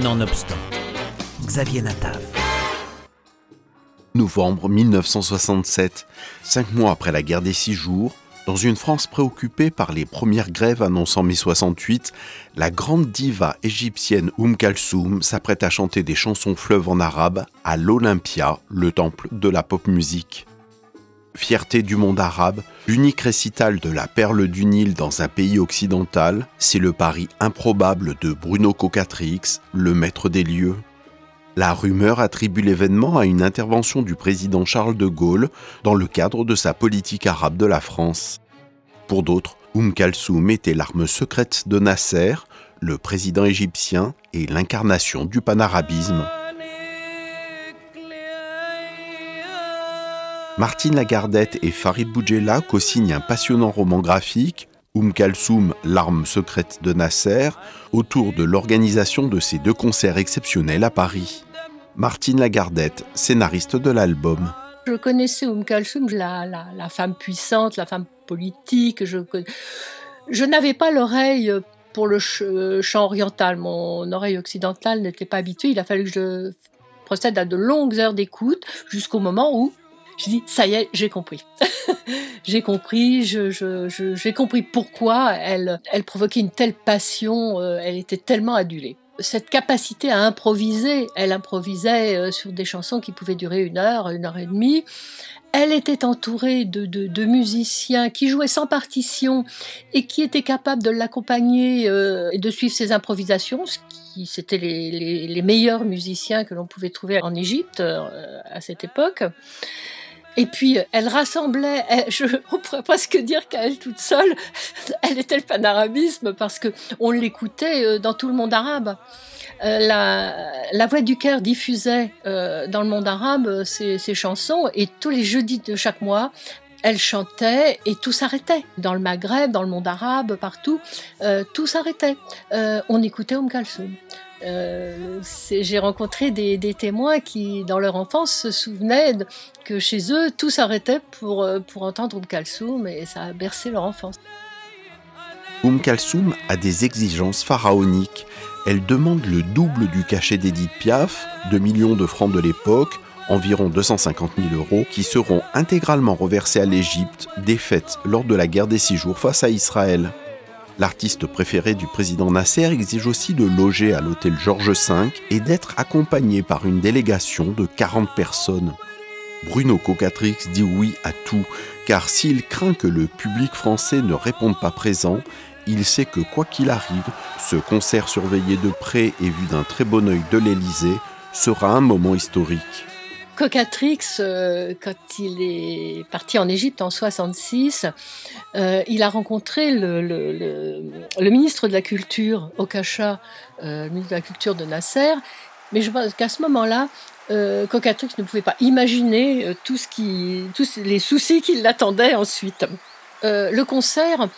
Nonobstant, Xavier Natav. Novembre 1967, cinq mois après la guerre des six jours, dans une France préoccupée par les premières grèves annonçant mai 68, la grande diva égyptienne Oum Kalsoum s'apprête à chanter des chansons fleuves en arabe à l'Olympia, le temple de la pop musique. Fierté du monde arabe, l'unique récital de la perle du Nil dans un pays occidental, c'est le pari improbable de Bruno Cocatrix, le maître des lieux. La rumeur attribue l'événement à une intervention du président Charles de Gaulle dans le cadre de sa politique arabe de la France. Pour d'autres, Oum Kalsoum était l'arme secrète de Nasser, le président égyptien et l'incarnation du panarabisme. Martine Lagardette et Farid Boudjela co-signent un passionnant roman graphique, Oum Kalsoum, l'arme secrète de Nasser, autour de l'organisation de ces deux concerts exceptionnels à Paris. Martine Lagardette, scénariste de l'album. Je connaissais Oum Kalsoum, la, la, femme puissante, la femme politique. Je, je n'avais pas l'oreille pour le chant oriental. Mon oreille occidentale n'était pas habituée. Il a fallu que je procède à de longues heures d'écoute jusqu'au moment où je dis ça y est, j'ai compris. j'ai compris, j'ai je, compris pourquoi elle, elle provoquait une telle passion, euh, elle était tellement adulée. Cette capacité à improviser, elle improvisait euh, sur des chansons qui pouvaient durer une heure, une heure et demie. Elle était entourée de, de, musiciens qui jouaient sans partition et qui étaient capables de l'accompagner euh, et de suivre ses improvisations, ce qui c'était les, les, les, meilleurs musiciens que l'on pouvait trouver en Égypte à cette époque. Et puis, elle rassemblait, je, on pourrait presque dire qu'à elle toute seule, elle était le panarabisme parce que on l'écoutait euh, dans tout le monde arabe. Euh, la, la, Voix du cœur diffusait euh, dans le monde arabe ses, ses, chansons et tous les jeudis de chaque mois, elle chantait et tout s'arrêtait. Dans le Maghreb, dans le monde arabe, partout, tout s'arrêtait. on écoutait Om Kalsoum. Euh, j'ai rencontré des, témoins qui, dans leur enfance, se souvenaient que chez eux, tout s'arrêtait pour, euh, entendre Oum Kalsoum et ça a bercé leur enfance. Oum Kalsoum a des exigences pharaoniques. Elle demande le double du cachet d'Edith Piaf, 2 millions de francs de l'époque, environ 250 000 euros, qui seront intégralement reversés à l'Égypte, défaite lors de la guerre des six jours face à Israël. L'artiste préféré du président Nasser exige aussi de loger à l'hôtel Georges V et d'être accompagné par une délégation de 40 personnes. Bruno Cocatrix dit oui à tout, car s'il craint que le public français ne réponde pas présent, il sait que quoi qu'il arrive, ce concert surveillé de près et vu d'un très bon œil de l'Élysée sera un moment historique. Cocatrix, euh, quand il est parti en Égypte en 66, euh, il a rencontré le, ministre de la Culture, Okacha, euh, le ministre de la Culture de Nasser, mais je pense qu'à ce moment-là, Cocatrix ne pouvait pas imaginer tous les soucis qui l'attendaient ensuite. le concert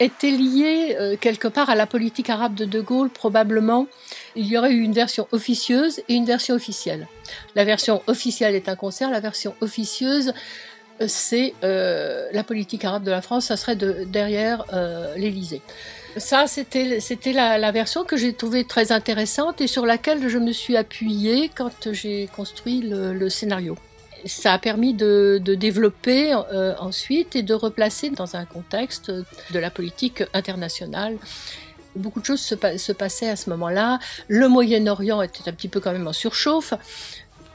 était lié euh, quelque part à la politique arabe de De Gaulle, probablement. Il y aurait eu une version officieuse et une version officielle. La version officielle est un concert, la version officieuse, euh, c'est euh, la politique arabe de la France, ça serait de, derrière l'Élysée. Ça, c'était, la, la, version que j'ai trouvée très intéressante et sur laquelle je me suis appuyée quand j'ai construit le scénario ça a permis de, développer euh, ensuite et de replacer dans un contexte de la politique internationale. Beaucoup de choses se, passaient à ce moment-là. Le Moyen-Orient était un petit peu quand même en surchauffe.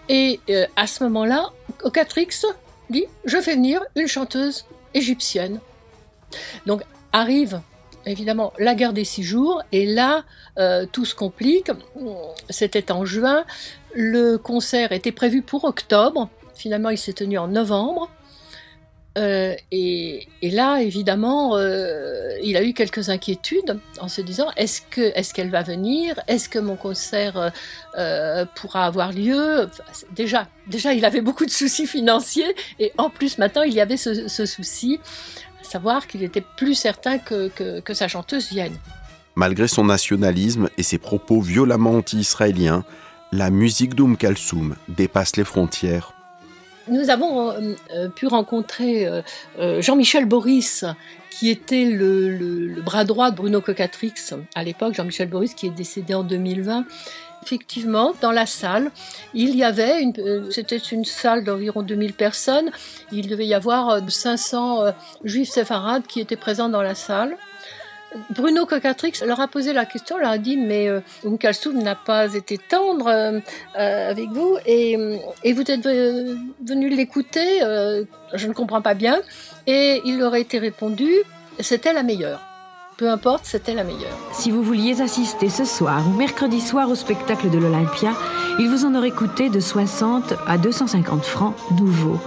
Et euh, à ce moment-là, Ocatrix dit Je fais venir une chanteuse égyptienne. Donc arrive évidemment la guerre des six jours, et là, euh, tout se complique. C'était en juin, le concert était prévu pour octobre, Finalement, il s'est tenu en novembre. Euh, et, là, évidemment, euh, il a eu quelques inquiétudes en se disant est-ce que est-ce qu'elle va venir? Est-ce que mon concert euh, pourra avoir lieu? Déjà, déjà, il avait beaucoup de soucis financiers et en plus maintenant, il y avait ce, souci, à savoir qu'il était plus certain que, que, que sa chanteuse vienne. Malgré son nationalisme et ses propos violemment anti-israéliens, la musique d'Oum Kalsoum dépasse les frontières nous avons euh, euh, pu rencontrer euh, Jean-Michel Boris, qui était le, bras droit de Bruno Cocatrix à l'époque, Jean-Michel Boris qui est décédé en 2020. Effectivement, dans la salle, il y avait, une, c'était une salle d'environ 2000 personnes, il devait y avoir 500 euh, juifs séfarades qui étaient présents dans la salle. Bruno Cocatrix leur a posé la question, leur a dit mais euh, n'a pas été tendre euh, avec vous et, et vous êtes venu l'écouter, je ne comprends pas bien. Et il leur a été répondu, c'était la meilleure. Peu importe, c'était la meilleure. Si vous vouliez assister ce soir ou mercredi soir au spectacle de l'Olympia, il vous en aurait coûté de 60 à 250 francs nouveaux.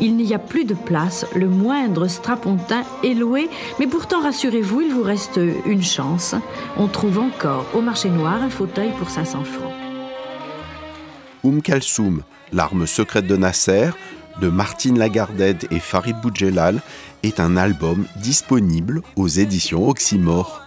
Il n'y a plus de place, le moindre strapontin est loué, mais pourtant rassurez-vous, il vous reste une chance. On trouve encore au marché noir un fauteuil pour 500 francs. Oum Kalsoum, l'arme secrète de Nasser, de Martine Lagardette et Farid Boudjelal est un album disponible aux éditions Oxymore.